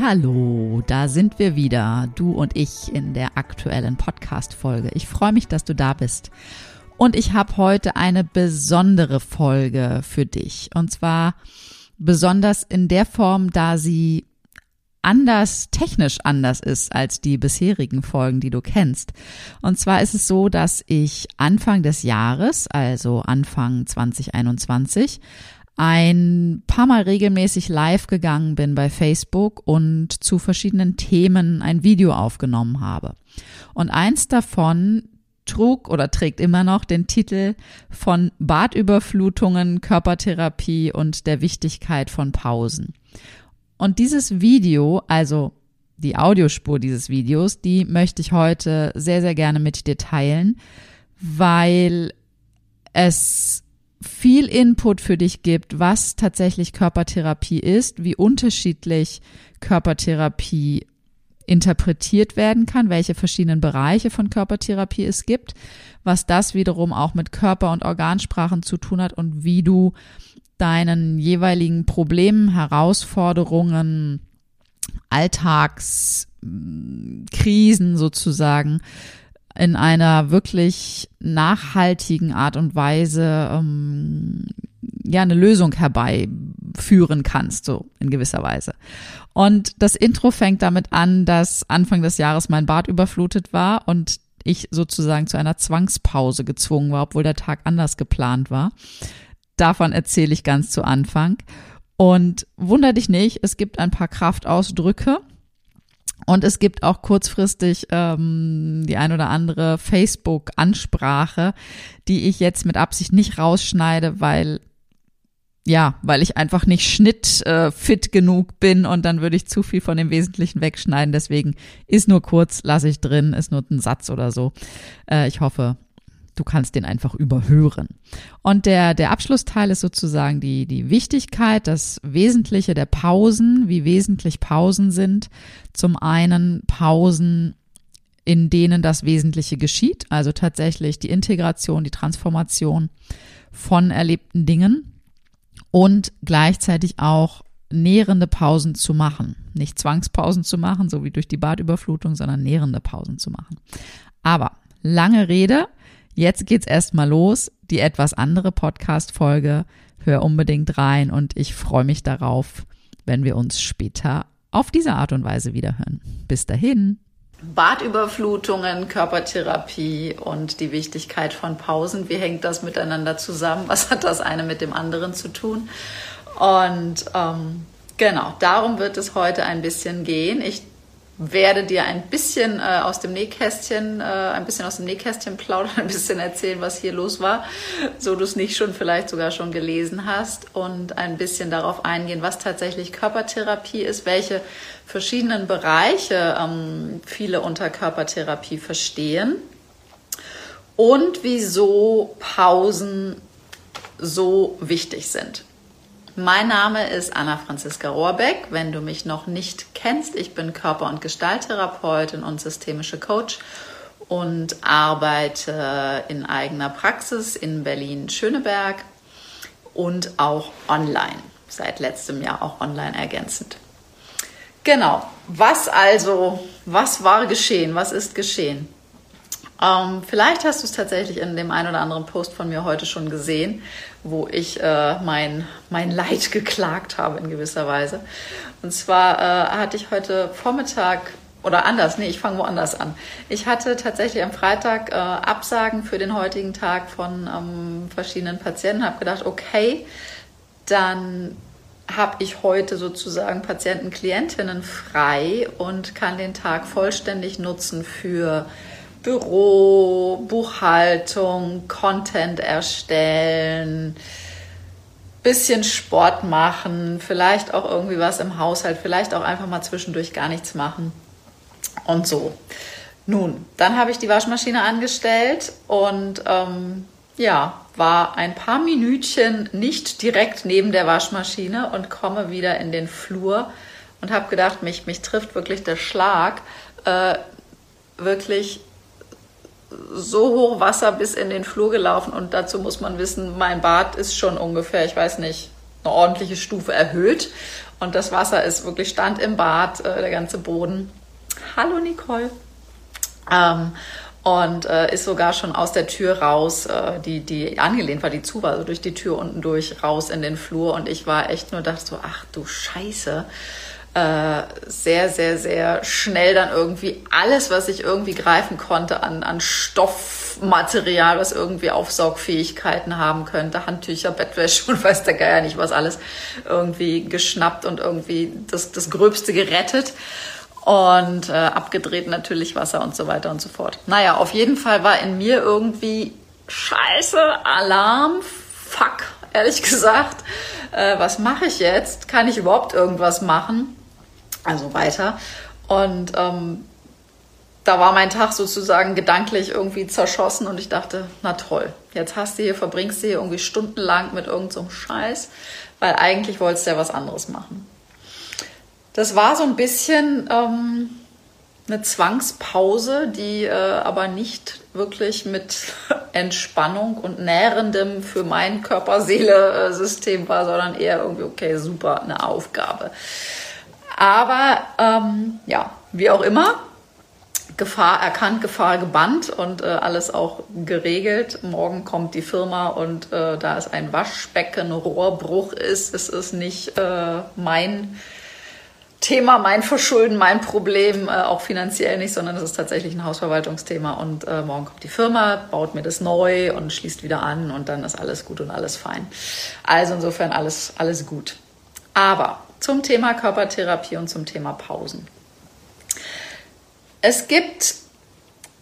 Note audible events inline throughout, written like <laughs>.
Hallo, da sind wir wieder, du und ich in der aktuellen Podcast Folge. Ich freue mich, dass du da bist. Und ich habe heute eine besondere Folge für dich. Und zwar besonders in der Form, da sie anders, technisch anders ist als die bisherigen Folgen, die du kennst. Und zwar ist es so, dass ich Anfang des Jahres, also Anfang 2021, ein paar Mal regelmäßig live gegangen bin bei Facebook und zu verschiedenen Themen ein Video aufgenommen habe. Und eins davon trug oder trägt immer noch den Titel von Badüberflutungen, Körpertherapie und der Wichtigkeit von Pausen. Und dieses Video, also die Audiospur dieses Videos, die möchte ich heute sehr, sehr gerne mit dir teilen, weil es viel Input für dich gibt, was tatsächlich Körpertherapie ist, wie unterschiedlich Körpertherapie interpretiert werden kann, welche verschiedenen Bereiche von Körpertherapie es gibt, was das wiederum auch mit Körper- und Organsprachen zu tun hat und wie du deinen jeweiligen Problemen, Herausforderungen, Alltagskrisen sozusagen in einer wirklich nachhaltigen Art und Weise ähm, ja eine Lösung herbeiführen kannst, so in gewisser Weise. Und das Intro fängt damit an, dass Anfang des Jahres mein Bad überflutet war und ich sozusagen zu einer Zwangspause gezwungen war, obwohl der Tag anders geplant war. Davon erzähle ich ganz zu Anfang. Und wunder dich nicht, es gibt ein paar Kraftausdrücke, und es gibt auch kurzfristig ähm, die ein oder andere Facebook-Ansprache, die ich jetzt mit Absicht nicht rausschneide, weil ja, weil ich einfach nicht schnittfit äh, genug bin und dann würde ich zu viel von dem Wesentlichen wegschneiden. Deswegen ist nur kurz, lasse ich drin, ist nur ein Satz oder so. Äh, ich hoffe, du kannst den einfach überhören. Und der, der Abschlussteil ist sozusagen die, die Wichtigkeit, das Wesentliche der Pausen, wie wesentlich Pausen sind. Zum einen Pausen, in denen das Wesentliche geschieht, also tatsächlich die Integration, die Transformation von erlebten Dingen und gleichzeitig auch nährende Pausen zu machen. Nicht Zwangspausen zu machen, so wie durch die Badüberflutung, sondern nährende Pausen zu machen. Aber lange Rede, Jetzt geht's erstmal los. Die etwas andere Podcast-Folge. Hör unbedingt rein und ich freue mich darauf, wenn wir uns später auf diese Art und Weise wiederhören. Bis dahin. Badüberflutungen, Körpertherapie und die Wichtigkeit von Pausen. Wie hängt das miteinander zusammen? Was hat das eine mit dem anderen zu tun? Und ähm, genau, darum wird es heute ein bisschen gehen. Ich werde dir ein bisschen äh, aus dem Nähkästchen, äh, ein bisschen aus dem Nähkästchen plaudern, <laughs> ein bisschen erzählen, was hier los war, so du es nicht schon vielleicht sogar schon gelesen hast und ein bisschen darauf eingehen, was tatsächlich Körpertherapie ist, welche verschiedenen Bereiche ähm, viele unter Körpertherapie verstehen und wieso Pausen so wichtig sind. Mein Name ist Anna Franziska Rohrbeck. Wenn du mich noch nicht kennst, ich bin Körper- und Gestalttherapeutin und systemische Coach und arbeite in eigener Praxis in Berlin-Schöneberg und auch online. Seit letztem Jahr auch online ergänzend. Genau. Was also, was war geschehen? Was ist geschehen? Ähm, vielleicht hast du es tatsächlich in dem einen oder anderen Post von mir heute schon gesehen, wo ich äh, mein, mein Leid geklagt habe in gewisser Weise. Und zwar äh, hatte ich heute Vormittag oder anders, nee, ich fange woanders an. Ich hatte tatsächlich am Freitag äh, Absagen für den heutigen Tag von ähm, verschiedenen Patienten, habe gedacht, okay, dann habe ich heute sozusagen Patienten, Klientinnen frei und kann den Tag vollständig nutzen für Büro, Buchhaltung, Content erstellen, bisschen Sport machen, vielleicht auch irgendwie was im Haushalt, vielleicht auch einfach mal zwischendurch gar nichts machen und so. Nun, dann habe ich die Waschmaschine angestellt und ähm, ja, war ein paar Minütchen nicht direkt neben der Waschmaschine und komme wieder in den Flur und habe gedacht, mich, mich trifft wirklich der Schlag. Äh, wirklich so hoch Wasser bis in den Flur gelaufen und dazu muss man wissen, mein Bad ist schon ungefähr, ich weiß nicht, eine ordentliche Stufe erhöht und das Wasser ist wirklich stand im Bad, äh, der ganze Boden. Hallo Nicole. Ähm, und äh, ist sogar schon aus der Tür raus, äh, die, die angelehnt war, die zu war, also durch die Tür unten durch, raus in den Flur. Und ich war echt nur, dachte so, ach du Scheiße. Äh, sehr, sehr, sehr schnell dann irgendwie alles, was ich irgendwie greifen konnte an, an Stoffmaterial, was irgendwie Aufsaugfähigkeiten haben könnte, Handtücher, Bettwäsche <laughs> und weiß der Geier nicht was alles, irgendwie geschnappt und irgendwie das, das Gröbste gerettet und äh, abgedreht natürlich Wasser und so weiter und so fort. Naja, auf jeden Fall war in mir irgendwie Scheiße, Alarm, fuck, ehrlich <laughs> gesagt. Äh, was mache ich jetzt? Kann ich überhaupt irgendwas machen? Also weiter. Und ähm, da war mein Tag sozusagen gedanklich irgendwie zerschossen und ich dachte, na toll, jetzt hast du hier, verbringst du hier irgendwie stundenlang mit irgendeinem so Scheiß, weil eigentlich wolltest du ja was anderes machen. Das war so ein bisschen ähm, eine Zwangspause, die äh, aber nicht wirklich mit <laughs> Entspannung und nährendem für mein Körper-Seele-System war, sondern eher irgendwie, okay, super, eine Aufgabe. Aber ähm, ja, wie auch immer, Gefahr erkannt, Gefahr gebannt und äh, alles auch geregelt. Morgen kommt die Firma und äh, da es ein Waschbecken, Rohrbruch ist, ist es nicht äh, mein Thema, mein Verschulden, mein Problem, äh, auch finanziell nicht, sondern es ist tatsächlich ein Hausverwaltungsthema. Und äh, morgen kommt die Firma, baut mir das neu und schließt wieder an und dann ist alles gut und alles fein. Also insofern alles, alles gut. Aber zum Thema Körpertherapie und zum Thema Pausen. Es gibt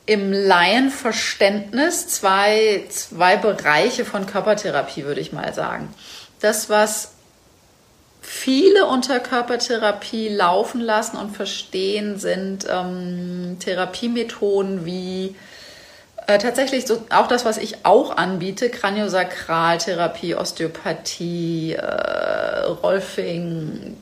im Laienverständnis zwei, zwei Bereiche von Körpertherapie, würde ich mal sagen. Das, was viele unter Körpertherapie laufen lassen und verstehen, sind ähm, Therapiemethoden wie äh, tatsächlich so, auch das, was ich auch anbiete, Kraniosakraltherapie, Osteopathie, äh, Rolfing,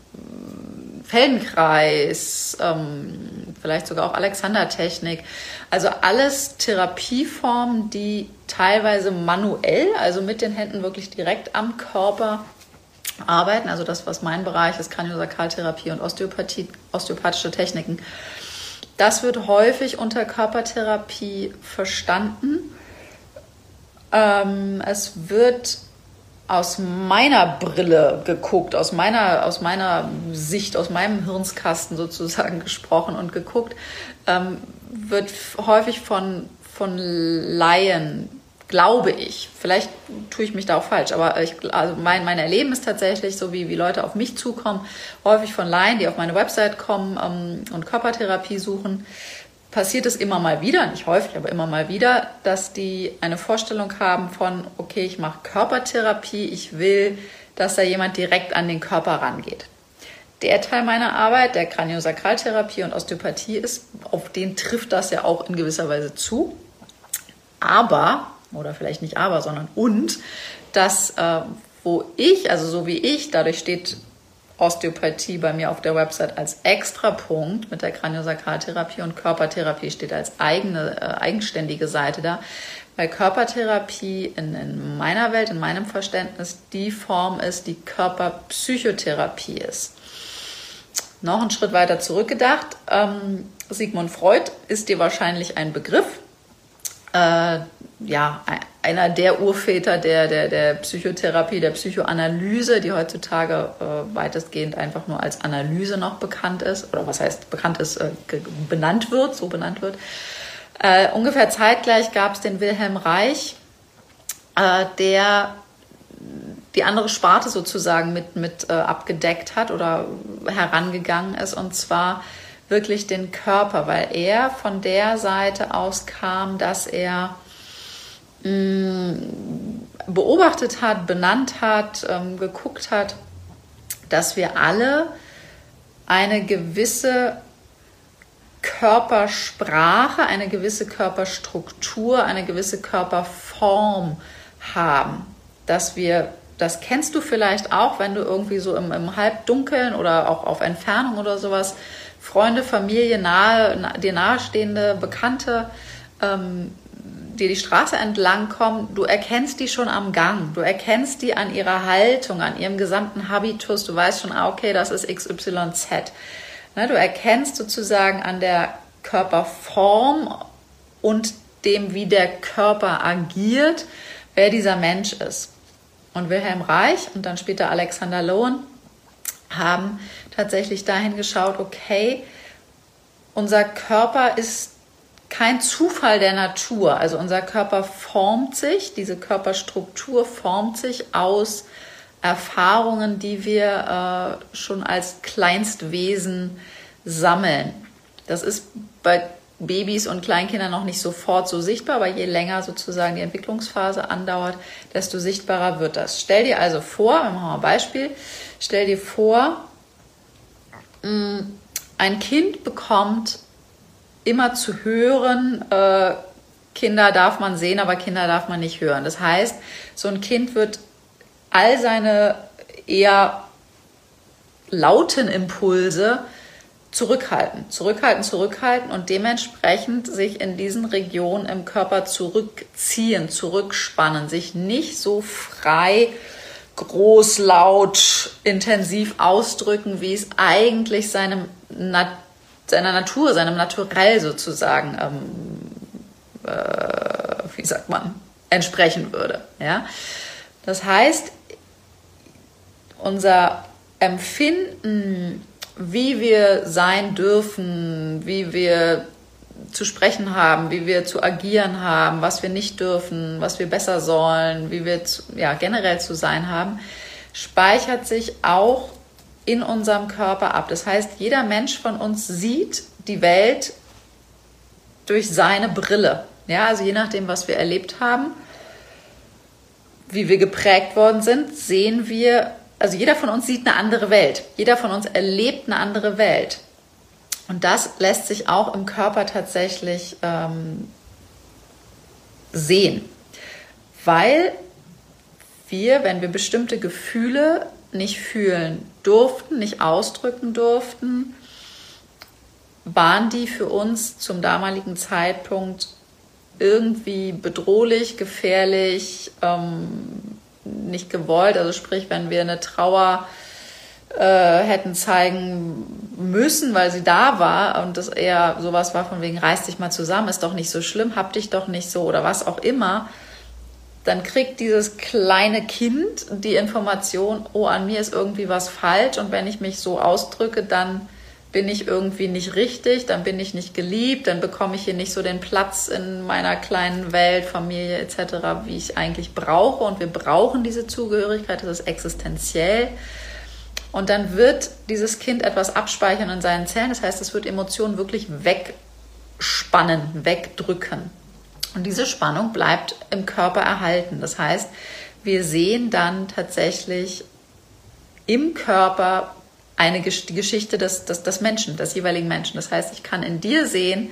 Feldenkreis, ähm, vielleicht sogar auch Alexandertechnik. Also alles Therapieformen, die teilweise manuell, also mit den Händen wirklich direkt am Körper arbeiten, also das, was mein Bereich ist, Kraniosakraltherapie und Osteopathie, osteopathische Techniken. Das wird häufig unter Körpertherapie verstanden. Ähm, es wird aus meiner Brille geguckt, aus meiner, aus meiner Sicht, aus meinem Hirnskasten sozusagen <laughs> gesprochen und geguckt, ähm, wird häufig von, von Laien glaube ich. Vielleicht tue ich mich da auch falsch, aber ich, also mein, mein Erleben ist tatsächlich so, wie, wie Leute auf mich zukommen, häufig von Laien, die auf meine Website kommen ähm, und Körpertherapie suchen, passiert es immer mal wieder, nicht häufig, aber immer mal wieder, dass die eine Vorstellung haben von, okay, ich mache Körpertherapie, ich will, dass da jemand direkt an den Körper rangeht. Der Teil meiner Arbeit, der Kraniosakraltherapie und Osteopathie ist, auf den trifft das ja auch in gewisser Weise zu. Aber oder vielleicht nicht aber, sondern und, dass äh, wo ich, also so wie ich, dadurch steht Osteopathie bei mir auf der Website als Extrapunkt mit der Kraniosakraltherapie und Körpertherapie steht als eigene, äh, eigenständige Seite da, weil Körpertherapie in, in meiner Welt, in meinem Verständnis die Form ist, die Körperpsychotherapie ist. Noch einen Schritt weiter zurückgedacht, ähm, Sigmund Freud ist dir wahrscheinlich ein Begriff. Äh, ja, einer der Urväter der, der, der Psychotherapie, der Psychoanalyse, die heutzutage äh, weitestgehend einfach nur als Analyse noch bekannt ist, oder was heißt bekannt ist, äh, benannt wird, so benannt wird. Äh, ungefähr zeitgleich gab es den Wilhelm Reich, äh, der die andere Sparte sozusagen mit, mit äh, abgedeckt hat oder herangegangen ist, und zwar wirklich den Körper, weil er von der Seite aus kam, dass er beobachtet hat, benannt hat, ähm, geguckt hat, dass wir alle eine gewisse Körpersprache, eine gewisse Körperstruktur, eine gewisse Körperform haben. Dass wir, das kennst du vielleicht auch, wenn du irgendwie so im, im Halbdunkeln oder auch auf Entfernung oder sowas Freunde, Familie, nahe, dir nahestehende Bekannte ähm, die die Straße entlang kommen, du erkennst die schon am Gang, du erkennst die an ihrer Haltung, an ihrem gesamten Habitus, du weißt schon, ah, okay, das ist XYZ. Ne, du erkennst sozusagen an der Körperform und dem, wie der Körper agiert, wer dieser Mensch ist. Und Wilhelm Reich und dann später Alexander Lowen haben tatsächlich dahin geschaut, okay, unser Körper ist kein Zufall der Natur. Also unser Körper formt sich, diese Körperstruktur formt sich aus Erfahrungen, die wir äh, schon als Kleinstwesen sammeln. Das ist bei Babys und Kleinkindern noch nicht sofort so sichtbar, aber je länger sozusagen die Entwicklungsphase andauert, desto sichtbarer wird das. Stell dir also vor, wir machen mal ein Beispiel, stell dir vor, ein Kind bekommt immer zu hören, äh, Kinder darf man sehen, aber Kinder darf man nicht hören. Das heißt, so ein Kind wird all seine eher lauten Impulse zurückhalten, zurückhalten, zurückhalten und dementsprechend sich in diesen Regionen im Körper zurückziehen, zurückspannen, sich nicht so frei, groß, laut, intensiv ausdrücken, wie es eigentlich seinem Natur seiner Natur, seinem Naturell sozusagen, ähm, äh, wie sagt man, entsprechen würde. Ja? Das heißt, unser Empfinden, wie wir sein dürfen, wie wir zu sprechen haben, wie wir zu agieren haben, was wir nicht dürfen, was wir besser sollen, wie wir zu, ja, generell zu sein haben, speichert sich auch in unserem Körper ab. Das heißt, jeder Mensch von uns sieht die Welt durch seine Brille. Ja, also je nachdem, was wir erlebt haben, wie wir geprägt worden sind, sehen wir, also jeder von uns sieht eine andere Welt. Jeder von uns erlebt eine andere Welt. Und das lässt sich auch im Körper tatsächlich ähm, sehen. Weil wir, wenn wir bestimmte Gefühle nicht fühlen durften, nicht ausdrücken durften, waren die für uns zum damaligen Zeitpunkt irgendwie bedrohlich, gefährlich, ähm, nicht gewollt. Also sprich, wenn wir eine Trauer äh, hätten zeigen müssen, weil sie da war und das eher sowas war von wegen, reiß dich mal zusammen, ist doch nicht so schlimm, hab dich doch nicht so oder was auch immer, dann kriegt dieses kleine Kind die Information, oh, an mir ist irgendwie was falsch und wenn ich mich so ausdrücke, dann bin ich irgendwie nicht richtig, dann bin ich nicht geliebt, dann bekomme ich hier nicht so den Platz in meiner kleinen Welt, Familie etc., wie ich eigentlich brauche. Und wir brauchen diese Zugehörigkeit, das ist existenziell. Und dann wird dieses Kind etwas abspeichern in seinen Zellen, das heißt, es wird Emotionen wirklich wegspannen, wegdrücken. Und diese Spannung bleibt im Körper erhalten. Das heißt, wir sehen dann tatsächlich im Körper eine die Geschichte des, des, des Menschen, des jeweiligen Menschen. Das heißt, ich kann in dir sehen,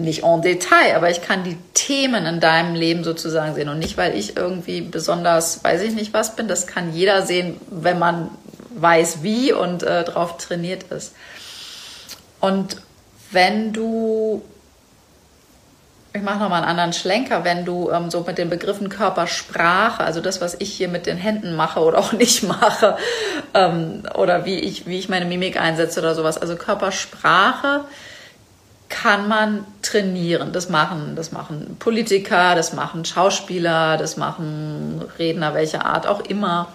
nicht en Detail, aber ich kann die Themen in deinem Leben sozusagen sehen. Und nicht, weil ich irgendwie besonders, weiß ich nicht was bin, das kann jeder sehen, wenn man weiß wie und äh, drauf trainiert ist. Und wenn du ich mache nochmal einen anderen Schlenker, wenn du ähm, so mit den Begriffen Körpersprache, also das, was ich hier mit den Händen mache oder auch <laughs> nicht mache, ähm, oder wie ich, wie ich meine Mimik einsetze oder sowas. Also Körpersprache kann man trainieren. Das machen, das machen Politiker, das machen Schauspieler, das machen Redner welcher Art auch immer.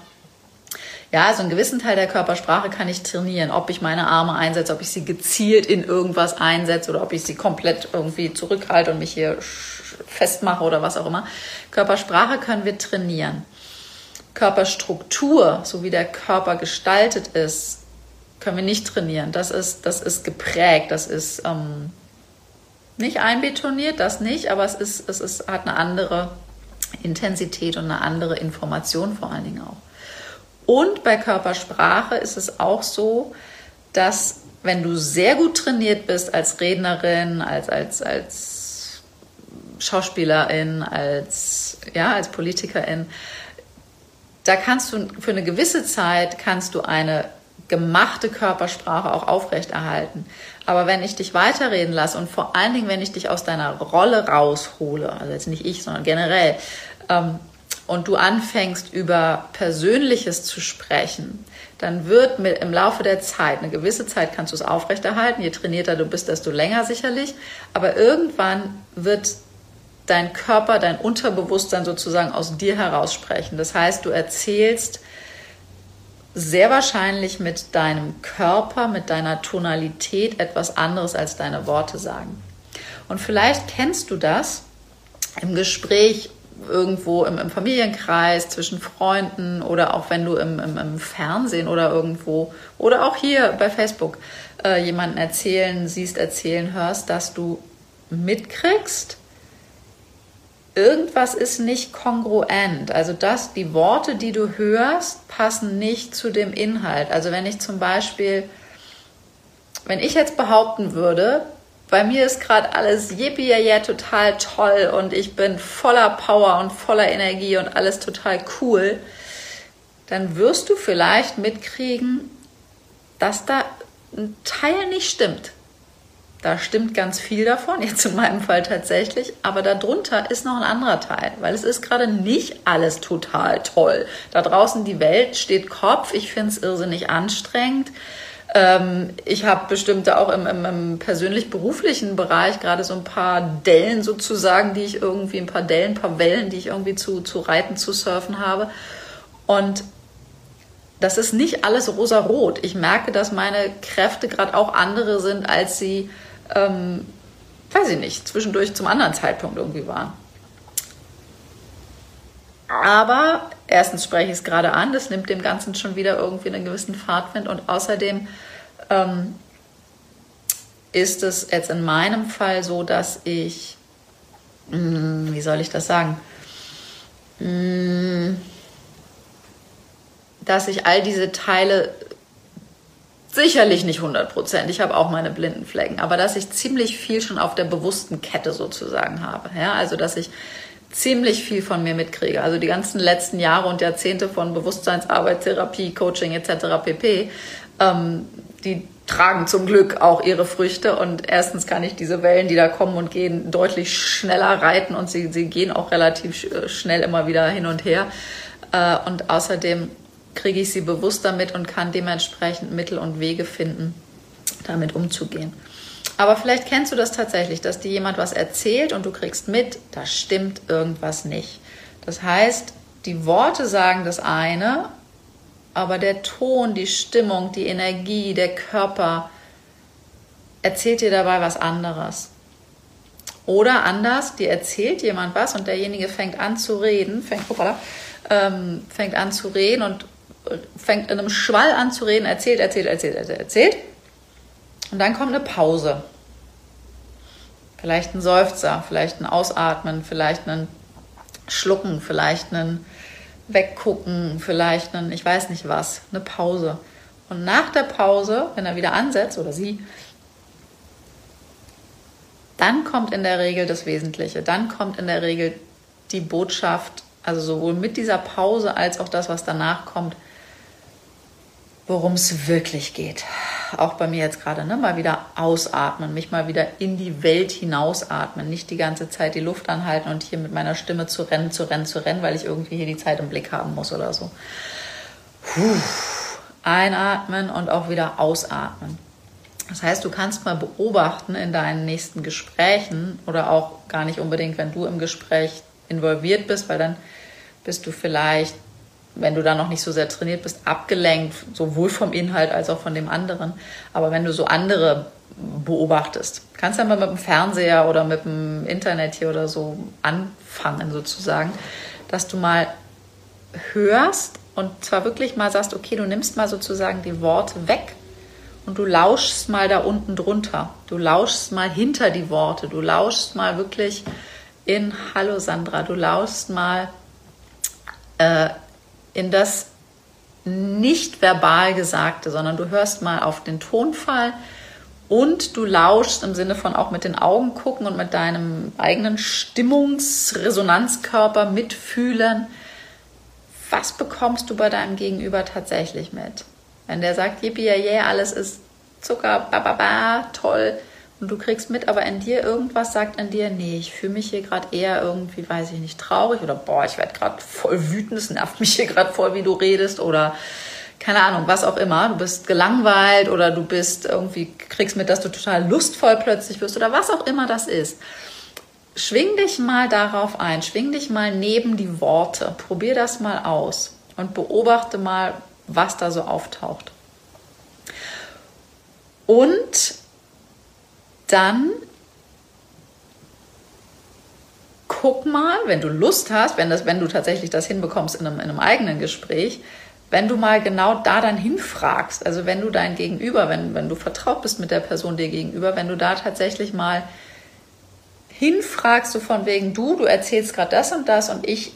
Ja, also einen gewissen Teil der Körpersprache kann ich trainieren, ob ich meine Arme einsetze, ob ich sie gezielt in irgendwas einsetze oder ob ich sie komplett irgendwie zurückhalte und mich hier festmache oder was auch immer. Körpersprache können wir trainieren. Körperstruktur, so wie der Körper gestaltet ist, können wir nicht trainieren. Das ist, das ist geprägt, das ist ähm, nicht einbetoniert, das nicht, aber es, ist, es ist, hat eine andere Intensität und eine andere Information vor allen Dingen auch. Und bei Körpersprache ist es auch so, dass wenn du sehr gut trainiert bist als Rednerin, als, als, als Schauspielerin, als, ja, als Politikerin, da kannst du für eine gewisse Zeit kannst du eine gemachte Körpersprache auch aufrechterhalten. Aber wenn ich dich weiterreden lasse und vor allen Dingen, wenn ich dich aus deiner Rolle raushole, also jetzt nicht ich, sondern generell, ähm, und du anfängst über Persönliches zu sprechen, dann wird mit, im Laufe der Zeit, eine gewisse Zeit kannst du es aufrechterhalten, je trainierter du bist, desto länger sicherlich, aber irgendwann wird dein Körper, dein Unterbewusstsein sozusagen aus dir heraus sprechen. Das heißt, du erzählst sehr wahrscheinlich mit deinem Körper, mit deiner Tonalität etwas anderes als deine Worte sagen. Und vielleicht kennst du das im Gespräch irgendwo im, im Familienkreis, zwischen Freunden oder auch wenn du im, im, im, Fernsehen oder irgendwo oder auch hier bei Facebook äh, jemanden erzählen, siehst, erzählen, hörst, dass du mitkriegst, irgendwas ist nicht kongruent. Also dass die Worte, die du hörst, passen nicht zu dem Inhalt. Also wenn ich zum Beispiel, wenn ich jetzt behaupten würde, bei mir ist gerade alles yippie ja total toll und ich bin voller Power und voller Energie und alles total cool, dann wirst du vielleicht mitkriegen, dass da ein Teil nicht stimmt. Da stimmt ganz viel davon, jetzt in meinem Fall tatsächlich, aber darunter ist noch ein anderer Teil, weil es ist gerade nicht alles total toll. Da draußen die Welt steht Kopf, ich finde es irrsinnig anstrengend. Ähm, ich habe bestimmte auch im, im, im persönlich-beruflichen Bereich gerade so ein paar Dellen sozusagen, die ich irgendwie, ein paar Dellen, ein paar Wellen, die ich irgendwie zu, zu reiten, zu surfen habe. Und das ist nicht alles rosa-rot. Ich merke, dass meine Kräfte gerade auch andere sind, als sie ähm, weiß ich nicht, zwischendurch zum anderen Zeitpunkt irgendwie waren. Aber erstens spreche ich es gerade an, das nimmt dem Ganzen schon wieder irgendwie einen gewissen Fahrtwind und außerdem ähm, ist es jetzt in meinem Fall so, dass ich, mh, hm, wie soll ich das sagen, mh, hm, dass ich all diese Teile Sicherlich nicht 100 Prozent. Ich habe auch meine blinden Flecken. Aber dass ich ziemlich viel schon auf der bewussten Kette sozusagen habe. Ja, also, dass ich ziemlich viel von mir mitkriege. Also die ganzen letzten Jahre und Jahrzehnte von Bewusstseinsarbeit, Therapie, Coaching etc. pp. Ähm, die tragen zum Glück auch ihre Früchte. Und erstens kann ich diese Wellen, die da kommen und gehen, deutlich schneller reiten und sie, sie gehen auch relativ schnell immer wieder hin und her. Äh, und außerdem kriege ich sie bewusst damit und kann dementsprechend Mittel und Wege finden, damit umzugehen. Aber vielleicht kennst du das tatsächlich, dass dir jemand was erzählt und du kriegst mit, da stimmt irgendwas nicht. Das heißt, die Worte sagen das eine, aber der Ton, die Stimmung, die Energie, der Körper erzählt dir dabei was anderes. Oder anders, dir erzählt jemand was und derjenige fängt an zu reden, fängt, hoppala, ähm, fängt an zu reden und fängt in einem Schwall an zu reden, erzählt, erzählt, erzählt, erzählt, erzählt. Und dann kommt eine Pause. Vielleicht ein Seufzer, vielleicht ein Ausatmen, vielleicht ein Schlucken, vielleicht ein Weggucken, vielleicht ein, ich weiß nicht was, eine Pause. Und nach der Pause, wenn er wieder ansetzt oder sie, dann kommt in der Regel das Wesentliche. Dann kommt in der Regel die Botschaft, also sowohl mit dieser Pause als auch das, was danach kommt, worum es wirklich geht. Auch bei mir jetzt gerade, ne? mal wieder ausatmen, mich mal wieder in die Welt hinausatmen, nicht die ganze Zeit die Luft anhalten und hier mit meiner Stimme zu rennen, zu rennen, zu rennen, weil ich irgendwie hier die Zeit im Blick haben muss oder so. Puh. Einatmen und auch wieder ausatmen. Das heißt, du kannst mal beobachten in deinen nächsten Gesprächen oder auch gar nicht unbedingt, wenn du im Gespräch involviert bist, weil dann bist du vielleicht, wenn du da noch nicht so sehr trainiert bist, abgelenkt, sowohl vom Inhalt als auch von dem anderen. Aber wenn du so andere beobachtest, kannst du ja mal mit dem Fernseher oder mit dem Internet hier oder so anfangen sozusagen, dass du mal hörst und zwar wirklich mal sagst, okay, du nimmst mal sozusagen die Worte weg und du lauschst mal da unten drunter. Du lauschst mal hinter die Worte. Du lauschst mal wirklich in Hallo Sandra. Du lauschst mal äh, in das nicht verbal Gesagte, sondern du hörst mal auf den Tonfall und du lauschst im Sinne von auch mit den Augen gucken und mit deinem eigenen Stimmungsresonanzkörper mitfühlen. Was bekommst du bei deinem Gegenüber tatsächlich mit? Wenn der sagt, yippie, yeah, alles ist Zucker, ba, ba, ba, toll, und du kriegst mit, aber in dir irgendwas sagt in dir, nee, ich fühle mich hier gerade eher irgendwie, weiß ich nicht, traurig oder boah, ich werde gerade voll wütend, es nervt mich hier gerade voll, wie du redest oder keine Ahnung, was auch immer. Du bist gelangweilt oder du bist irgendwie, kriegst mit, dass du total lustvoll plötzlich wirst oder was auch immer das ist. Schwing dich mal darauf ein, schwing dich mal neben die Worte, probier das mal aus und beobachte mal, was da so auftaucht. Und dann guck mal, wenn du Lust hast, wenn, das, wenn du tatsächlich das hinbekommst in einem, in einem eigenen Gespräch, wenn du mal genau da dann hinfragst, also wenn du dein Gegenüber, wenn, wenn du vertraut bist mit der Person dir gegenüber, wenn du da tatsächlich mal hinfragst, so von wegen, du, du erzählst gerade das und das und ich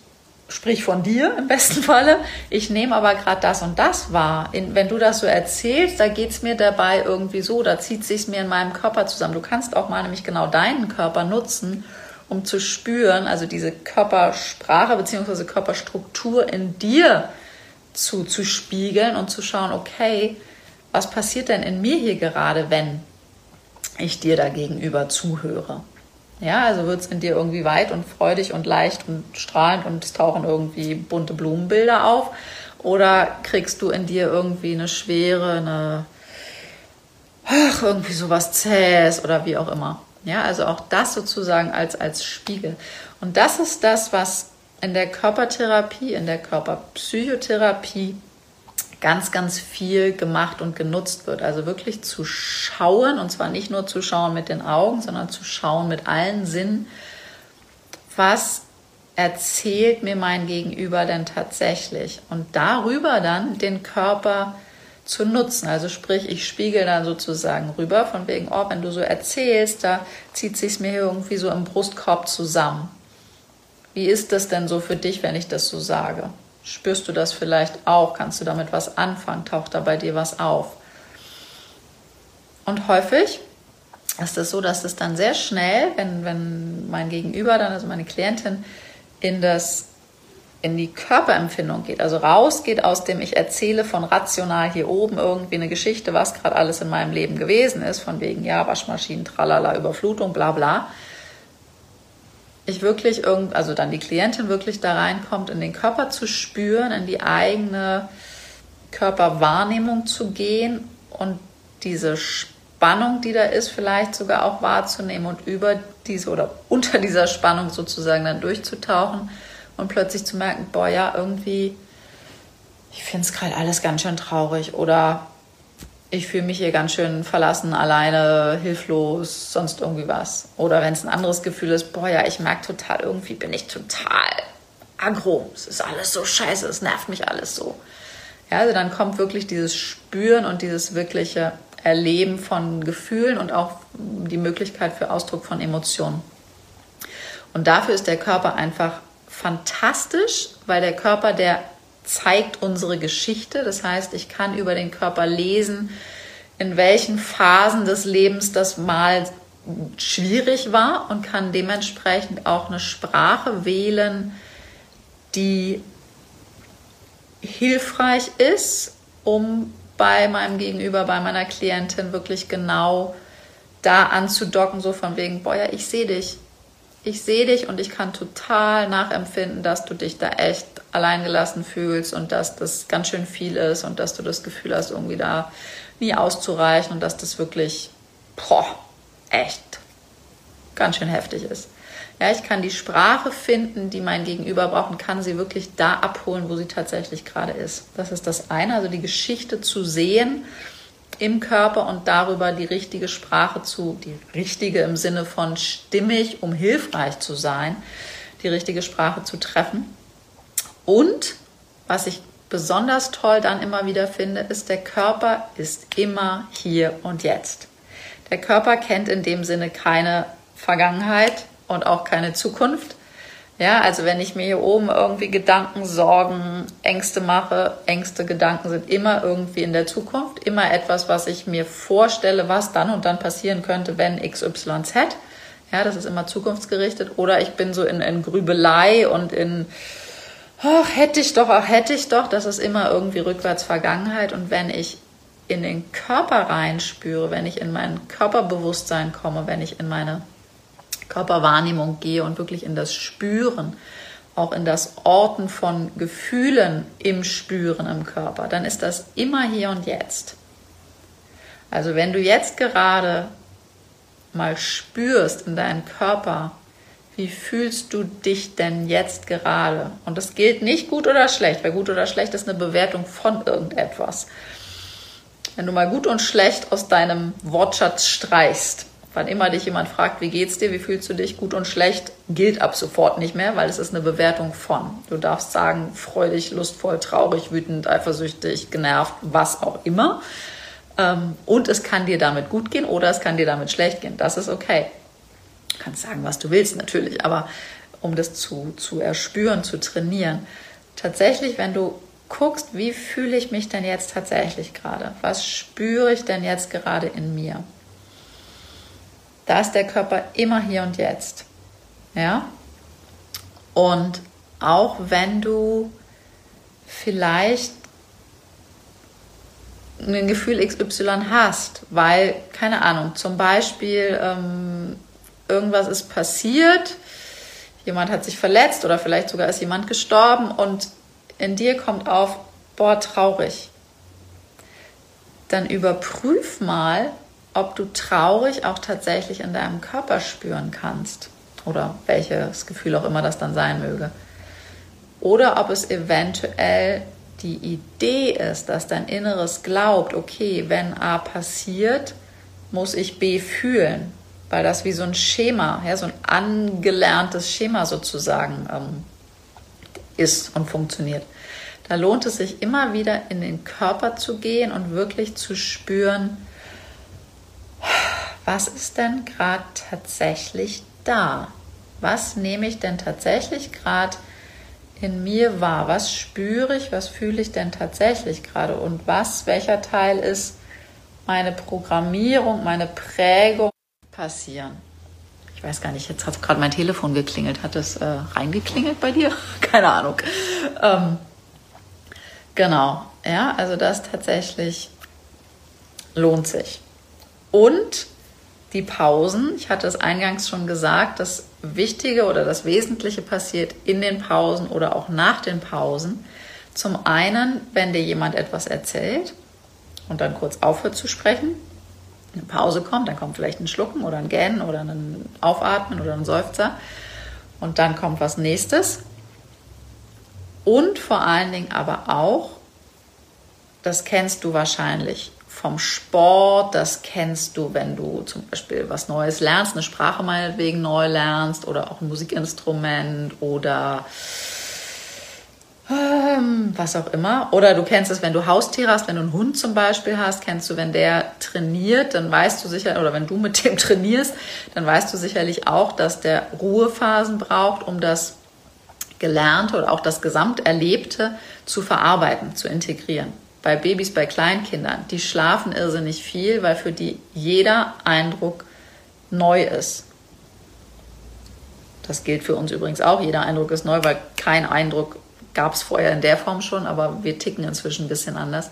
sprich von dir im besten Falle. Ich nehme aber gerade das und das wahr. In, wenn du das so erzählst, da geht es mir dabei irgendwie so, da zieht sich mir in meinem Körper zusammen. Du kannst auch mal nämlich genau deinen Körper nutzen, um zu spüren, also diese Körpersprache bzw. Körperstruktur in dir zu, zu spiegeln und zu schauen, okay, was passiert denn in mir hier gerade, wenn ich dir da gegenüber zuhöre? Ja, also wird es in dir irgendwie weit und freudig und leicht und strahlend und es tauchen irgendwie bunte Blumenbilder auf? Oder kriegst du in dir irgendwie eine Schwere, eine, ach, irgendwie sowas Zähes oder wie auch immer? Ja, also auch das sozusagen als, als Spiegel. Und das ist das, was in der Körpertherapie, in der Körperpsychotherapie ganz, ganz viel gemacht und genutzt wird. Also wirklich zu schauen, und zwar nicht nur zu schauen mit den Augen, sondern zu schauen mit allen Sinnen, was erzählt mir mein Gegenüber denn tatsächlich? Und darüber dann den Körper zu nutzen. Also sprich, ich spiegel dann sozusagen rüber, von wegen, oh, wenn du so erzählst, da zieht sich mir irgendwie so im Brustkorb zusammen. Wie ist das denn so für dich, wenn ich das so sage? Spürst du das vielleicht auch? Kannst du damit was anfangen? Taucht da bei dir was auf? Und häufig ist es so, dass es dann sehr schnell, wenn, wenn mein Gegenüber dann, also meine Klientin, in das in die Körperempfindung geht, also rausgeht aus dem ich erzähle von rational hier oben irgendwie eine Geschichte, was gerade alles in meinem Leben gewesen ist, von wegen ja Waschmaschinen, tralala, Überflutung, bla bla, ich wirklich irgend, also dann die Klientin wirklich da reinkommt, in den Körper zu spüren, in die eigene Körperwahrnehmung zu gehen und diese Spannung, die da ist, vielleicht sogar auch wahrzunehmen und über diese oder unter dieser Spannung sozusagen dann durchzutauchen und plötzlich zu merken, boah, ja, irgendwie, ich finde es gerade alles ganz schön traurig oder ich fühle mich hier ganz schön verlassen, alleine, hilflos, sonst irgendwie was. Oder wenn es ein anderes Gefühl ist, boah, ja, ich merke total, irgendwie bin ich total aggro. Es ist alles so scheiße, es nervt mich alles so. Ja, also dann kommt wirklich dieses Spüren und dieses wirkliche Erleben von Gefühlen und auch die Möglichkeit für Ausdruck von Emotionen. Und dafür ist der Körper einfach fantastisch, weil der Körper der zeigt unsere Geschichte. Das heißt, ich kann über den Körper lesen, in welchen Phasen des Lebens das mal schwierig war und kann dementsprechend auch eine Sprache wählen, die hilfreich ist, um bei meinem Gegenüber, bei meiner Klientin wirklich genau da anzudocken, so von wegen, boah, ja, ich sehe dich, ich sehe dich und ich kann total nachempfinden, dass du dich da echt alleingelassen fühlst und dass das ganz schön viel ist und dass du das Gefühl hast, irgendwie da nie auszureichen und dass das wirklich, boah, echt ganz schön heftig ist. Ja, ich kann die Sprache finden, die mein Gegenüber braucht und kann sie wirklich da abholen, wo sie tatsächlich gerade ist. Das ist das eine, also die Geschichte zu sehen im Körper und darüber die richtige Sprache zu, die richtige im Sinne von stimmig, um hilfreich zu sein, die richtige Sprache zu treffen. Und was ich besonders toll dann immer wieder finde, ist, der Körper ist immer hier und jetzt. Der Körper kennt in dem Sinne keine Vergangenheit und auch keine Zukunft. Ja, also wenn ich mir hier oben irgendwie Gedanken, Sorgen, Ängste mache, Ängste, Gedanken sind immer irgendwie in der Zukunft, immer etwas, was ich mir vorstelle, was dann und dann passieren könnte, wenn XYZ. Ja, das ist immer zukunftsgerichtet. Oder ich bin so in, in Grübelei und in, ach, hätte ich doch, ach, hätte ich doch. Das ist immer irgendwie rückwärts Vergangenheit. Und wenn ich in den Körper reinspüre, wenn ich in mein Körperbewusstsein komme, wenn ich in meine Körperwahrnehmung gehe und wirklich in das Spüren, auch in das Orten von Gefühlen im Spüren im Körper, dann ist das immer hier und jetzt. Also wenn du jetzt gerade mal spürst in deinen Körper, wie fühlst du dich denn jetzt gerade? Und das gilt nicht gut oder schlecht, weil gut oder schlecht ist eine Bewertung von irgendetwas. Wenn du mal gut und schlecht aus deinem Wortschatz streichst, Wann immer dich jemand fragt, wie geht's dir, wie fühlst du dich, gut und schlecht, gilt ab sofort nicht mehr, weil es ist eine Bewertung von. Du darfst sagen, freudig, lustvoll, traurig, wütend, eifersüchtig, genervt, was auch immer. Ähm, und es kann dir damit gut gehen oder es kann dir damit schlecht gehen. Das ist okay. Du kannst sagen, was du willst, natürlich, aber um das zu, zu erspüren, zu trainieren. Tatsächlich, wenn du guckst, wie fühle ich mich denn jetzt tatsächlich gerade? Was spüre ich denn jetzt gerade in mir? Da ist der Körper immer hier und jetzt. Ja? Und auch wenn du vielleicht ein Gefühl XY hast, weil, keine Ahnung, zum Beispiel ähm, irgendwas ist passiert, jemand hat sich verletzt oder vielleicht sogar ist jemand gestorben und in dir kommt auf, boah, traurig. Dann überprüf mal, ob du traurig auch tatsächlich in deinem Körper spüren kannst oder welches Gefühl auch immer das dann sein möge. Oder ob es eventuell die Idee ist, dass dein Inneres glaubt, okay, wenn A passiert, muss ich B fühlen, weil das wie so ein Schema, ja, so ein angelerntes Schema sozusagen ähm, ist und funktioniert. Da lohnt es sich immer wieder in den Körper zu gehen und wirklich zu spüren, was ist denn gerade tatsächlich da? Was nehme ich denn tatsächlich gerade in mir wahr? Was spüre ich? Was fühle ich denn tatsächlich gerade? Und was, welcher Teil ist meine Programmierung, meine Prägung passieren? Ich weiß gar nicht, jetzt hat gerade mein Telefon geklingelt. Hat es äh, reingeklingelt bei dir? <laughs> Keine Ahnung. Ähm, genau, ja, also das tatsächlich lohnt sich. Und die Pausen, ich hatte es eingangs schon gesagt, das Wichtige oder das Wesentliche passiert in den Pausen oder auch nach den Pausen. Zum einen, wenn dir jemand etwas erzählt und dann kurz aufhört zu sprechen, eine Pause kommt, dann kommt vielleicht ein Schlucken oder ein Gähnen oder ein Aufatmen oder ein Seufzer und dann kommt was nächstes. Und vor allen Dingen aber auch, das kennst du wahrscheinlich, vom Sport, das kennst du, wenn du zum Beispiel was Neues lernst, eine Sprache meinetwegen neu lernst oder auch ein Musikinstrument oder ähm, was auch immer. Oder du kennst es, wenn du Haustiere hast, wenn du einen Hund zum Beispiel hast, kennst du, wenn der trainiert, dann weißt du sicher, oder wenn du mit dem trainierst, dann weißt du sicherlich auch, dass der Ruhephasen braucht, um das Gelernte oder auch das Gesamterlebte zu verarbeiten, zu integrieren bei Babys, bei Kleinkindern, die schlafen irrsinnig viel, weil für die jeder Eindruck neu ist. Das gilt für uns übrigens auch. Jeder Eindruck ist neu, weil kein Eindruck gab es vorher in der Form schon, aber wir ticken inzwischen ein bisschen anders.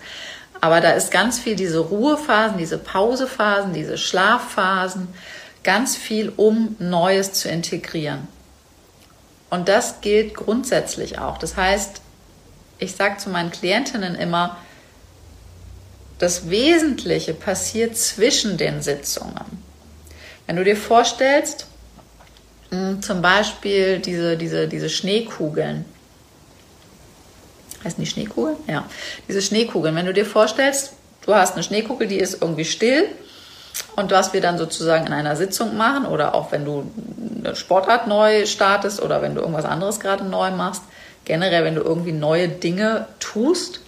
Aber da ist ganz viel diese Ruhephasen, diese Pausephasen, diese Schlafphasen, ganz viel, um Neues zu integrieren. Und das gilt grundsätzlich auch. Das heißt, ich sage zu meinen Klientinnen immer, das Wesentliche passiert zwischen den Sitzungen. Wenn du dir vorstellst, hm, zum Beispiel diese, diese, diese Schneekugeln. Heißen die Schneekugeln? Ja. Diese Schneekugeln. Wenn du dir vorstellst, du hast eine Schneekugel, die ist irgendwie still und was wir dann sozusagen in einer Sitzung machen oder auch wenn du eine Sportart neu startest oder wenn du irgendwas anderes gerade neu machst, generell, wenn du irgendwie neue Dinge tust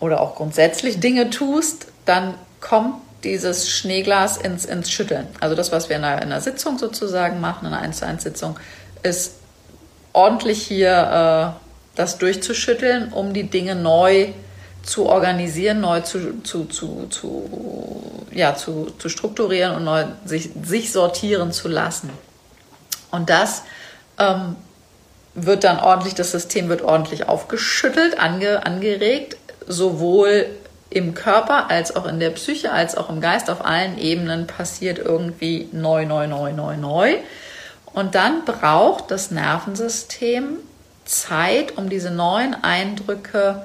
oder auch grundsätzlich Dinge tust, dann kommt dieses Schneeglas ins, ins Schütteln. Also das, was wir in einer, in einer Sitzung sozusagen machen, in einer 1 zu 1 Sitzung, ist ordentlich hier äh, das durchzuschütteln, um die Dinge neu zu organisieren, neu zu, zu, zu, zu, ja, zu, zu strukturieren und neu sich, sich sortieren zu lassen. Und das ähm, wird dann ordentlich, das System wird ordentlich aufgeschüttelt, ange, angeregt, sowohl im Körper als auch in der Psyche als auch im Geist auf allen Ebenen passiert irgendwie neu, neu, neu, neu, neu. Und dann braucht das Nervensystem Zeit, um diese neuen Eindrücke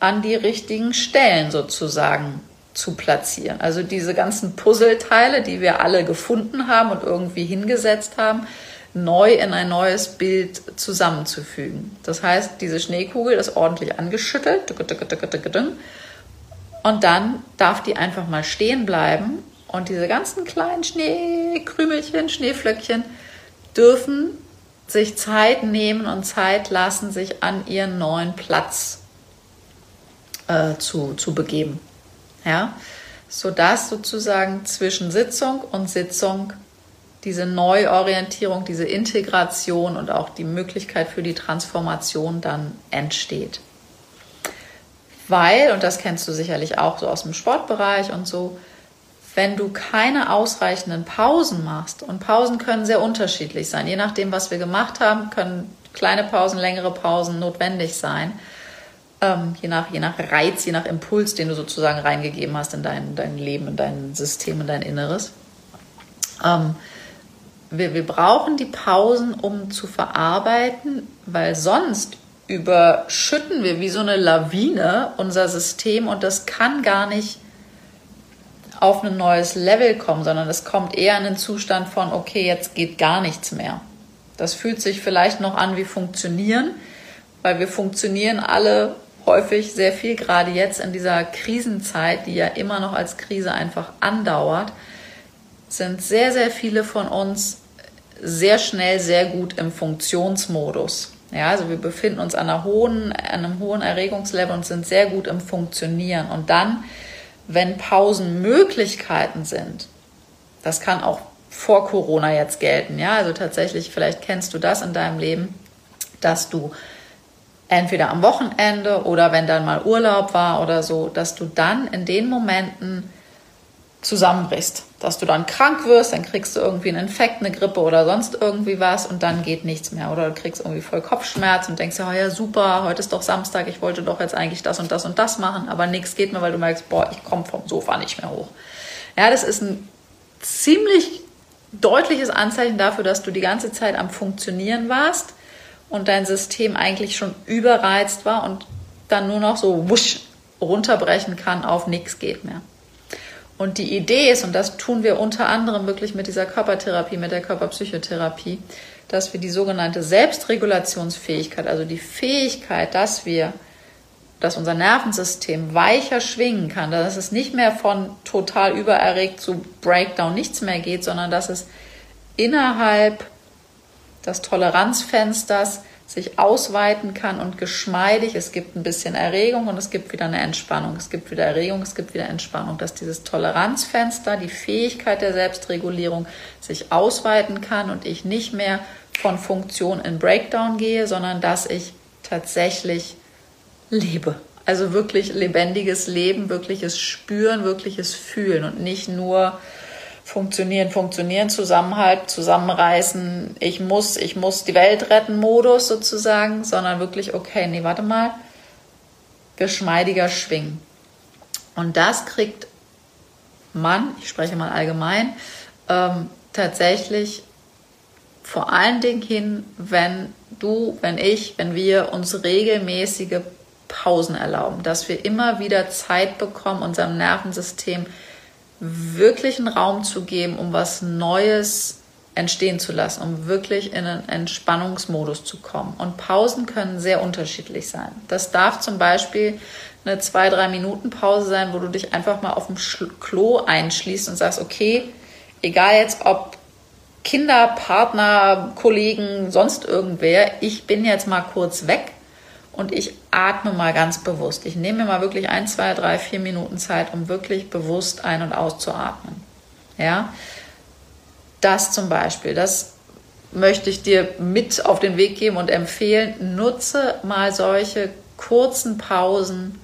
an die richtigen Stellen sozusagen zu platzieren. Also diese ganzen Puzzleteile, die wir alle gefunden haben und irgendwie hingesetzt haben, neu in ein neues Bild zusammenzufügen. Das heißt, diese Schneekugel ist ordentlich angeschüttelt und dann darf die einfach mal stehen bleiben und diese ganzen kleinen Schneekrümelchen, Schneeflöckchen dürfen sich Zeit nehmen und Zeit lassen, sich an ihren neuen Platz äh, zu, zu begeben. Ja? Sodass sozusagen zwischen Sitzung und Sitzung diese Neuorientierung, diese Integration und auch die Möglichkeit für die Transformation dann entsteht. Weil, und das kennst du sicherlich auch so aus dem Sportbereich und so, wenn du keine ausreichenden Pausen machst, und Pausen können sehr unterschiedlich sein, je nachdem, was wir gemacht haben, können kleine Pausen, längere Pausen notwendig sein, ähm, je, nach, je nach Reiz, je nach Impuls, den du sozusagen reingegeben hast in dein, dein Leben, in dein System, in dein Inneres. Ähm, wir, wir brauchen die Pausen, um zu verarbeiten, weil sonst überschütten wir wie so eine Lawine unser System und das kann gar nicht auf ein neues Level kommen, sondern es kommt eher in einen Zustand von, okay, jetzt geht gar nichts mehr. Das fühlt sich vielleicht noch an wie funktionieren, weil wir funktionieren alle häufig sehr viel, gerade jetzt in dieser Krisenzeit, die ja immer noch als Krise einfach andauert sind sehr, sehr viele von uns sehr schnell sehr gut im Funktionsmodus. Ja, also wir befinden uns an, hohen, an einem hohen Erregungslevel und sind sehr gut im Funktionieren. Und dann, wenn Pausen Möglichkeiten sind, das kann auch vor Corona jetzt gelten, ja, also tatsächlich, vielleicht kennst du das in deinem Leben, dass du entweder am Wochenende oder wenn dann mal Urlaub war oder so, dass du dann in den Momenten zusammenbrichst. Dass du dann krank wirst, dann kriegst du irgendwie einen Infekt, eine Grippe oder sonst irgendwie was und dann geht nichts mehr. Oder du kriegst irgendwie voll Kopfschmerz und denkst, ja, ja super, heute ist doch Samstag, ich wollte doch jetzt eigentlich das und das und das machen, aber nichts geht mehr, weil du merkst, boah, ich komme vom Sofa nicht mehr hoch. Ja, das ist ein ziemlich deutliches Anzeichen dafür, dass du die ganze Zeit am Funktionieren warst und dein System eigentlich schon überreizt war und dann nur noch so wusch runterbrechen kann auf nichts geht mehr. Und die Idee ist, und das tun wir unter anderem wirklich mit dieser Körpertherapie, mit der Körperpsychotherapie, dass wir die sogenannte Selbstregulationsfähigkeit, also die Fähigkeit, dass wir, dass unser Nervensystem weicher schwingen kann, dass es nicht mehr von total übererregt zu Breakdown nichts mehr geht, sondern dass es innerhalb des Toleranzfensters sich ausweiten kann und geschmeidig. Es gibt ein bisschen Erregung und es gibt wieder eine Entspannung. Es gibt wieder Erregung, es gibt wieder Entspannung. Dass dieses Toleranzfenster, die Fähigkeit der Selbstregulierung sich ausweiten kann und ich nicht mehr von Funktion in Breakdown gehe, sondern dass ich tatsächlich lebe. Also wirklich lebendiges Leben, wirkliches Spüren, wirkliches Fühlen und nicht nur funktionieren, funktionieren, Zusammenhalt, zusammenreißen, ich muss, ich muss die Welt retten Modus sozusagen, sondern wirklich, okay, nee, warte mal, geschmeidiger schwingen. Und das kriegt man, ich spreche mal allgemein, ähm, tatsächlich vor allen Dingen hin, wenn du, wenn ich, wenn wir uns regelmäßige Pausen erlauben, dass wir immer wieder Zeit bekommen, unserem Nervensystem wirklich einen Raum zu geben, um was Neues entstehen zu lassen, um wirklich in einen Entspannungsmodus zu kommen. Und Pausen können sehr unterschiedlich sein. Das darf zum Beispiel eine zwei, drei Minuten Pause sein, wo du dich einfach mal auf dem Klo einschließt und sagst, okay, egal jetzt ob Kinder, Partner, Kollegen, sonst irgendwer, ich bin jetzt mal kurz weg und ich atme mal ganz bewusst. Ich nehme mir mal wirklich ein, zwei, drei, vier Minuten Zeit, um wirklich bewusst ein- und auszuatmen. Ja, das zum Beispiel, das möchte ich dir mit auf den Weg geben und empfehlen. Nutze mal solche kurzen Pausen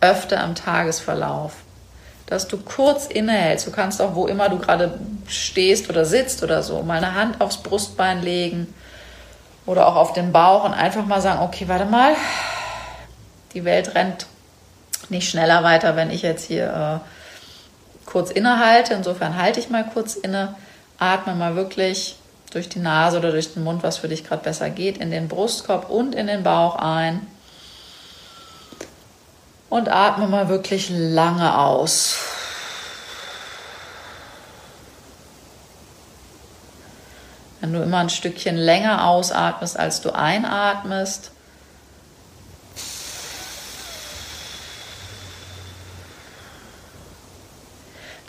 öfter im Tagesverlauf dass du kurz innehältst. Du kannst auch, wo immer du gerade stehst oder sitzt oder so, mal eine Hand aufs Brustbein legen oder auch auf den Bauch und einfach mal sagen, okay, warte mal, die Welt rennt nicht schneller weiter, wenn ich jetzt hier äh, kurz innehalte. Insofern halte ich mal kurz inne, atme mal wirklich durch die Nase oder durch den Mund, was für dich gerade besser geht, in den Brustkorb und in den Bauch ein und atme mal wirklich lange aus. Wenn du immer ein Stückchen länger ausatmest, als du einatmest,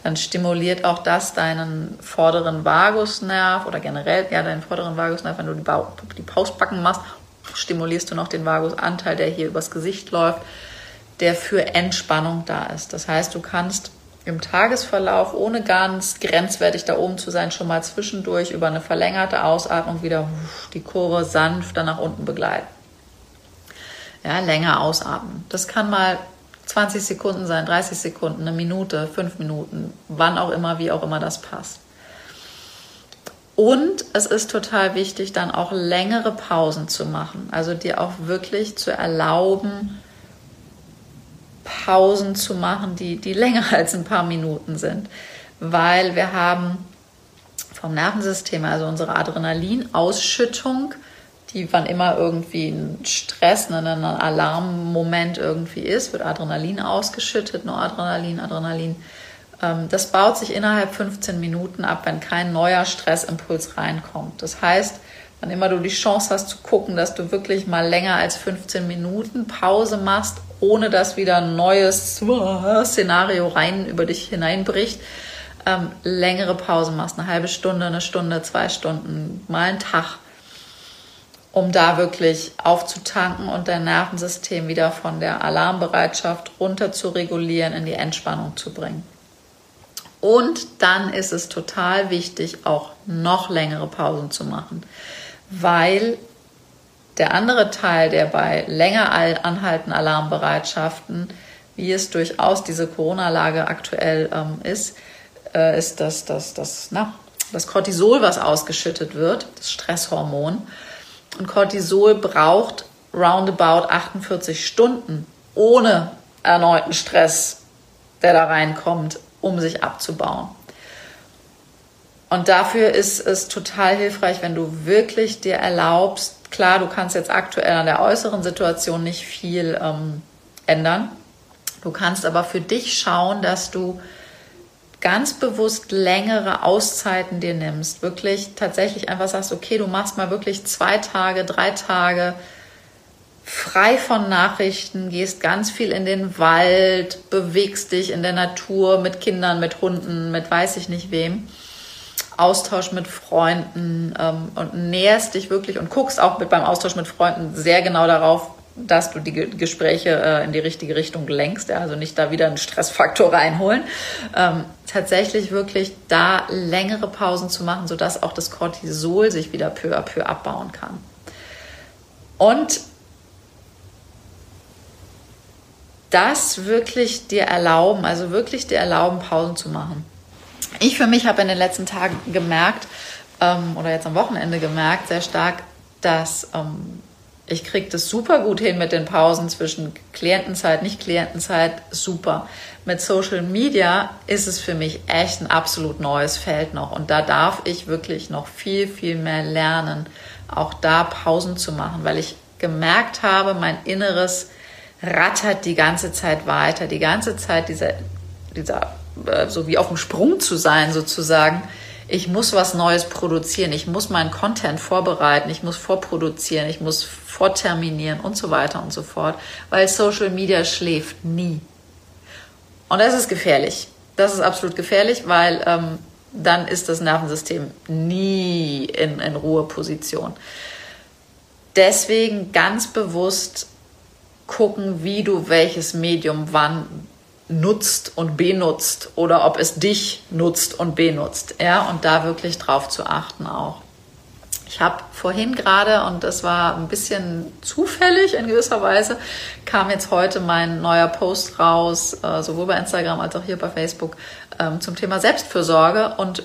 dann stimuliert auch das deinen vorderen Vagusnerv oder generell ja deinen vorderen Vagusnerv, wenn du die, ba die Pausbacken machst, stimulierst du noch den Vagusanteil, der hier übers Gesicht läuft der für Entspannung da ist. Das heißt, du kannst im Tagesverlauf, ohne ganz grenzwertig da oben zu sein, schon mal zwischendurch über eine verlängerte Ausatmung wieder die Kurve sanfter nach unten begleiten. Ja, länger ausatmen. Das kann mal 20 Sekunden sein, 30 Sekunden, eine Minute, fünf Minuten, wann auch immer, wie auch immer das passt. Und es ist total wichtig, dann auch längere Pausen zu machen. Also dir auch wirklich zu erlauben, Pausen zu machen, die, die länger als ein paar Minuten sind. Weil wir haben vom Nervensystem, also unsere Adrenalinausschüttung, die wann immer irgendwie ein Stress, ein Alarmmoment irgendwie ist, wird Adrenalin ausgeschüttet, nur Adrenalin, Adrenalin. Ähm, das baut sich innerhalb 15 Minuten ab, wenn kein neuer Stressimpuls reinkommt. Das heißt, wann immer du die Chance hast zu gucken, dass du wirklich mal länger als 15 Minuten Pause machst, ohne dass wieder ein neues Szenario rein über dich hineinbricht, ähm, längere Pause machst, eine halbe Stunde, eine Stunde, zwei Stunden, mal einen Tag, um da wirklich aufzutanken und dein Nervensystem wieder von der Alarmbereitschaft runter zu regulieren, in die Entspannung zu bringen. Und dann ist es total wichtig, auch noch längere Pausen zu machen weil der andere Teil, der bei länger anhaltenden Alarmbereitschaften, wie es durchaus diese Corona-Lage aktuell ähm, ist, äh, ist das, das, das, na, das Cortisol, was ausgeschüttet wird, das Stresshormon. Und Cortisol braucht roundabout 48 Stunden ohne erneuten Stress, der da reinkommt, um sich abzubauen. Und dafür ist es total hilfreich, wenn du wirklich dir erlaubst, klar, du kannst jetzt aktuell an der äußeren Situation nicht viel ähm, ändern. Du kannst aber für dich schauen, dass du ganz bewusst längere Auszeiten dir nimmst. Wirklich tatsächlich einfach sagst, okay, du machst mal wirklich zwei Tage, drei Tage frei von Nachrichten, gehst ganz viel in den Wald, bewegst dich in der Natur mit Kindern, mit Hunden, mit weiß ich nicht wem Austausch mit Freunden ähm, und näherst dich wirklich und guckst auch mit beim Austausch mit Freunden sehr genau darauf, dass du die Gespräche äh, in die richtige Richtung lenkst, ja, also nicht da wieder einen Stressfaktor <laughs> reinholen. Ähm, tatsächlich wirklich da längere Pausen zu machen, sodass auch das Cortisol sich wieder peu à peu abbauen kann. Und das wirklich dir erlauben, also wirklich dir erlauben, Pausen zu machen. Ich für mich habe in den letzten Tagen gemerkt, ähm, oder jetzt am Wochenende gemerkt, sehr stark, dass ähm, ich kriege das super gut hin mit den Pausen zwischen Klientenzeit, nicht Klientenzeit, super. Mit Social Media ist es für mich echt ein absolut neues Feld noch. Und da darf ich wirklich noch viel, viel mehr lernen, auch da Pausen zu machen, weil ich gemerkt habe, mein inneres rattert die ganze Zeit weiter, die ganze Zeit dieser, dieser, äh, so wie auf dem Sprung zu sein sozusagen. Ich muss was Neues produzieren, ich muss meinen Content vorbereiten, ich muss vorproduzieren, ich muss vorterminieren und so weiter und so fort, weil Social Media schläft nie. Und das ist gefährlich. Das ist absolut gefährlich, weil ähm, dann ist das Nervensystem nie in, in Ruheposition. Deswegen ganz bewusst gucken, wie du welches Medium wann nutzt und benutzt oder ob es dich nutzt und benutzt. Ja, und da wirklich drauf zu achten auch. Ich habe vorhin gerade, und das war ein bisschen zufällig in gewisser Weise, kam jetzt heute mein neuer Post raus, äh, sowohl bei Instagram als auch hier bei Facebook, ähm, zum Thema Selbstfürsorge. Und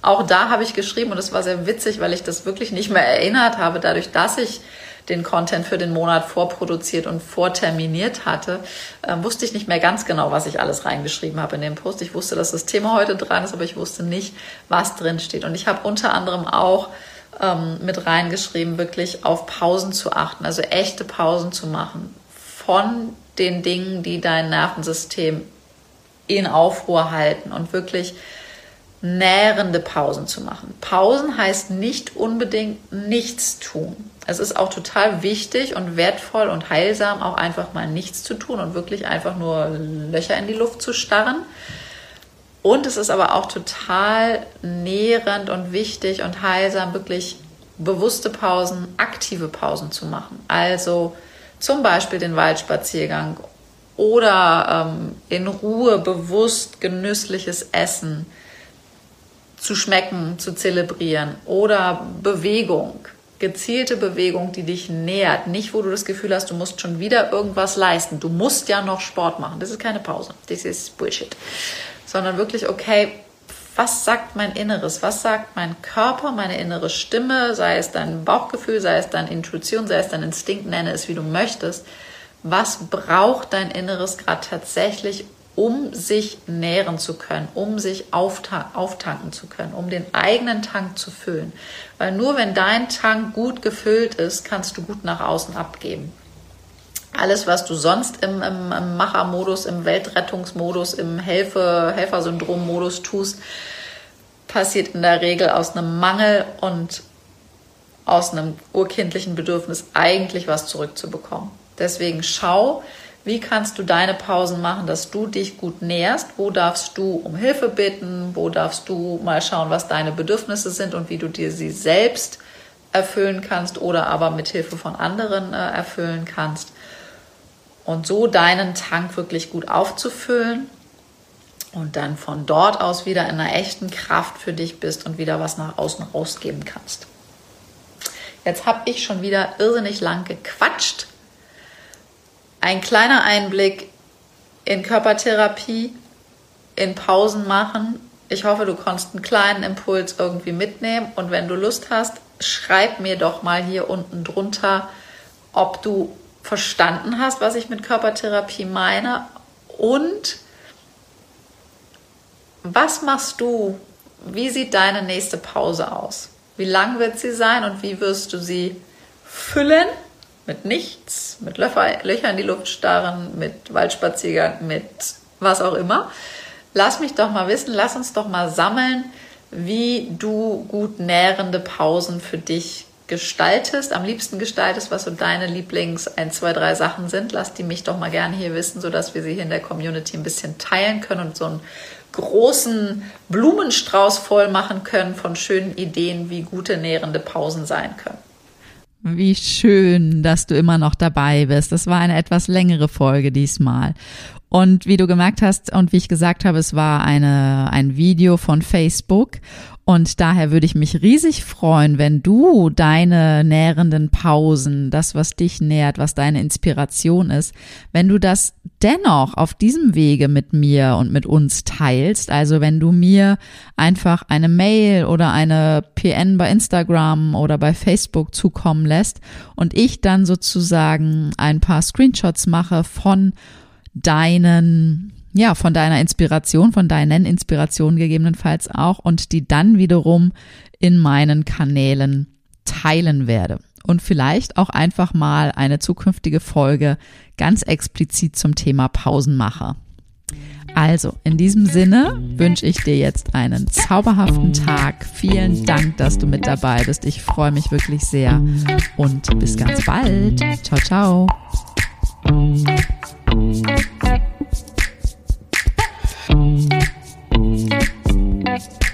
auch da habe ich geschrieben, und das war sehr witzig, weil ich das wirklich nicht mehr erinnert habe, dadurch, dass ich den Content für den Monat vorproduziert und vorterminiert hatte, äh, wusste ich nicht mehr ganz genau, was ich alles reingeschrieben habe in den Post. Ich wusste, dass das Thema heute dran ist, aber ich wusste nicht, was drin steht. Und ich habe unter anderem auch ähm, mit reingeschrieben, wirklich auf Pausen zu achten, also echte Pausen zu machen von den Dingen, die dein Nervensystem in Aufruhr halten und wirklich nährende Pausen zu machen. Pausen heißt nicht unbedingt nichts tun. Es ist auch total wichtig und wertvoll und heilsam, auch einfach mal nichts zu tun und wirklich einfach nur Löcher in die Luft zu starren. Und es ist aber auch total nährend und wichtig und heilsam, wirklich bewusste Pausen, aktive Pausen zu machen. Also zum Beispiel den Waldspaziergang oder ähm, in Ruhe bewusst genüssliches Essen zu schmecken, zu zelebrieren oder Bewegung, gezielte Bewegung, die dich nährt, nicht wo du das Gefühl hast, du musst schon wieder irgendwas leisten. Du musst ja noch Sport machen. Das ist keine Pause. Das ist Bullshit. Sondern wirklich, okay, was sagt mein Inneres? Was sagt mein Körper, meine innere Stimme, sei es dein Bauchgefühl, sei es deine Intuition, sei es dein Instinkt, nenne es wie du möchtest. Was braucht dein Inneres gerade tatsächlich, um sich nähren zu können, um sich aufta auftanken zu können, um den eigenen Tank zu füllen. Weil nur wenn dein Tank gut gefüllt ist, kannst du gut nach außen abgeben. Alles, was du sonst im, im, im Machermodus, im Weltrettungsmodus, im Helfe, Helfersyndrom-Modus tust, passiert in der Regel aus einem Mangel und aus einem urkindlichen Bedürfnis eigentlich was zurückzubekommen. Deswegen schau, wie kannst du deine Pausen machen, dass du dich gut nährst? Wo darfst du um Hilfe bitten? Wo darfst du mal schauen, was deine Bedürfnisse sind und wie du dir sie selbst erfüllen kannst oder aber mit Hilfe von anderen äh, erfüllen kannst? Und so deinen Tank wirklich gut aufzufüllen und dann von dort aus wieder in einer echten Kraft für dich bist und wieder was nach außen rausgeben kannst. Jetzt habe ich schon wieder irrsinnig lang gequatscht ein kleiner Einblick in Körpertherapie, in Pausen machen. Ich hoffe, du konntest einen kleinen Impuls irgendwie mitnehmen. Und wenn du Lust hast, schreib mir doch mal hier unten drunter, ob du verstanden hast, was ich mit Körpertherapie meine und was machst du? Wie sieht deine nächste Pause aus? Wie lang wird sie sein und wie wirst du sie füllen? Mit nichts, mit Löcher, Löcher in die Luft starren, mit Waldspaziergang, mit was auch immer. Lass mich doch mal wissen, lass uns doch mal sammeln, wie du gut nährende Pausen für dich gestaltest, am liebsten gestaltest, was so deine Lieblings 1, 2, 3 Sachen sind. Lass die mich doch mal gerne hier wissen, sodass wir sie hier in der Community ein bisschen teilen können und so einen großen Blumenstrauß voll machen können von schönen Ideen, wie gute nährende Pausen sein können. Wie schön, dass du immer noch dabei bist. Das war eine etwas längere Folge diesmal. Und wie du gemerkt hast und wie ich gesagt habe, es war eine, ein Video von Facebook und daher würde ich mich riesig freuen, wenn du deine nährenden Pausen, das, was dich nährt, was deine Inspiration ist, wenn du das dennoch auf diesem Wege mit mir und mit uns teilst. Also wenn du mir einfach eine Mail oder eine PN bei Instagram oder bei Facebook zukommen lässt und ich dann sozusagen ein paar Screenshots mache von deinen ja, von deiner Inspiration, von deinen Inspirationen gegebenenfalls auch und die dann wiederum in meinen Kanälen teilen werde. und vielleicht auch einfach mal eine zukünftige Folge ganz explizit zum Thema Pausen mache. Also, in diesem Sinne wünsche ich dir jetzt einen zauberhaften Tag. Vielen Dank, dass du mit dabei bist. Ich freue mich wirklich sehr und bis ganz bald. Ciao, ciao. Thank